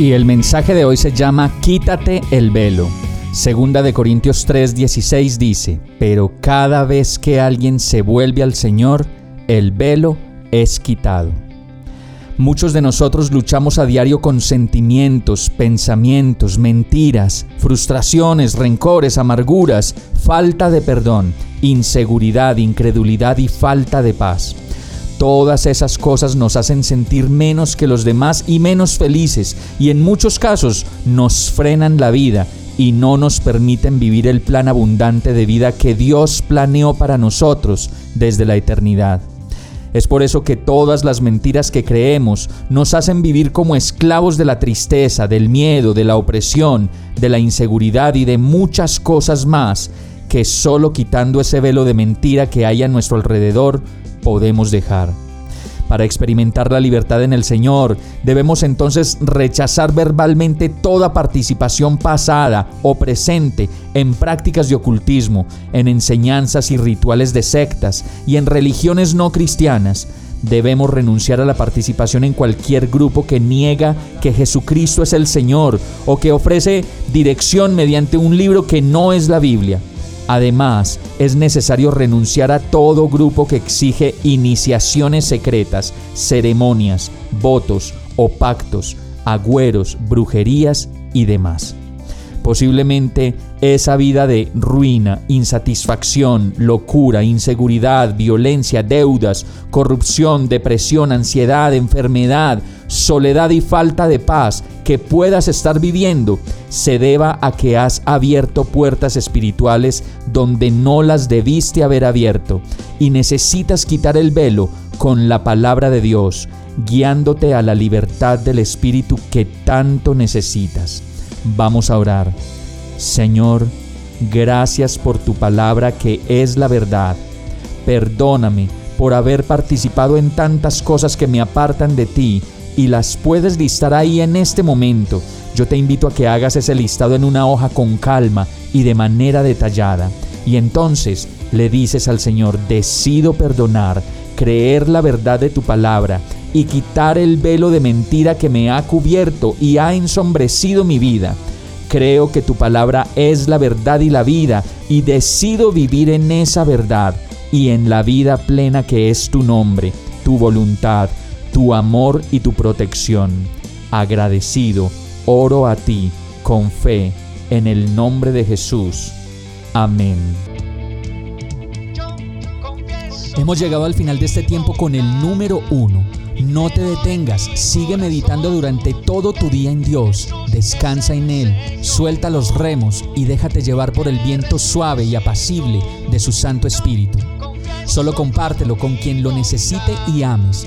Y el mensaje de hoy se llama Quítate el velo. Segunda de Corintios 3:16 dice, pero cada vez que alguien se vuelve al Señor, el velo es quitado. Muchos de nosotros luchamos a diario con sentimientos, pensamientos, mentiras, frustraciones, rencores, amarguras, falta de perdón, inseguridad, incredulidad y falta de paz. Todas esas cosas nos hacen sentir menos que los demás y menos felices y en muchos casos nos frenan la vida y no nos permiten vivir el plan abundante de vida que Dios planeó para nosotros desde la eternidad. Es por eso que todas las mentiras que creemos nos hacen vivir como esclavos de la tristeza, del miedo, de la opresión, de la inseguridad y de muchas cosas más que solo quitando ese velo de mentira que hay a nuestro alrededor podemos dejar. Para experimentar la libertad en el Señor, debemos entonces rechazar verbalmente toda participación pasada o presente en prácticas de ocultismo, en enseñanzas y rituales de sectas y en religiones no cristianas. Debemos renunciar a la participación en cualquier grupo que niega que Jesucristo es el Señor o que ofrece dirección mediante un libro que no es la Biblia. Además, es necesario renunciar a todo grupo que exige iniciaciones secretas, ceremonias, votos o pactos, agüeros, brujerías y demás. Posiblemente esa vida de ruina, insatisfacción, locura, inseguridad, violencia, deudas, corrupción, depresión, ansiedad, enfermedad, soledad y falta de paz que puedas estar viviendo se deba a que has abierto puertas espirituales donde no las debiste haber abierto y necesitas quitar el velo con la palabra de Dios, guiándote a la libertad del Espíritu que tanto necesitas. Vamos a orar. Señor, gracias por tu palabra que es la verdad. Perdóname por haber participado en tantas cosas que me apartan de ti y las puedes listar ahí en este momento. Yo te invito a que hagas ese listado en una hoja con calma y de manera detallada. Y entonces le dices al Señor, decido perdonar, creer la verdad de tu palabra y quitar el velo de mentira que me ha cubierto y ha ensombrecido mi vida. Creo que tu palabra es la verdad y la vida y decido vivir en esa verdad y en la vida plena que es tu nombre, tu voluntad, tu amor y tu protección. Agradecido, oro a ti con fe en el nombre de Jesús. Amén. Hemos llegado al final de este tiempo con el número uno no te detengas, sigue meditando durante todo tu día en Dios, descansa en Él, suelta los remos y déjate llevar por el viento suave y apacible de su Santo Espíritu. Solo compártelo con quien lo necesite y ames.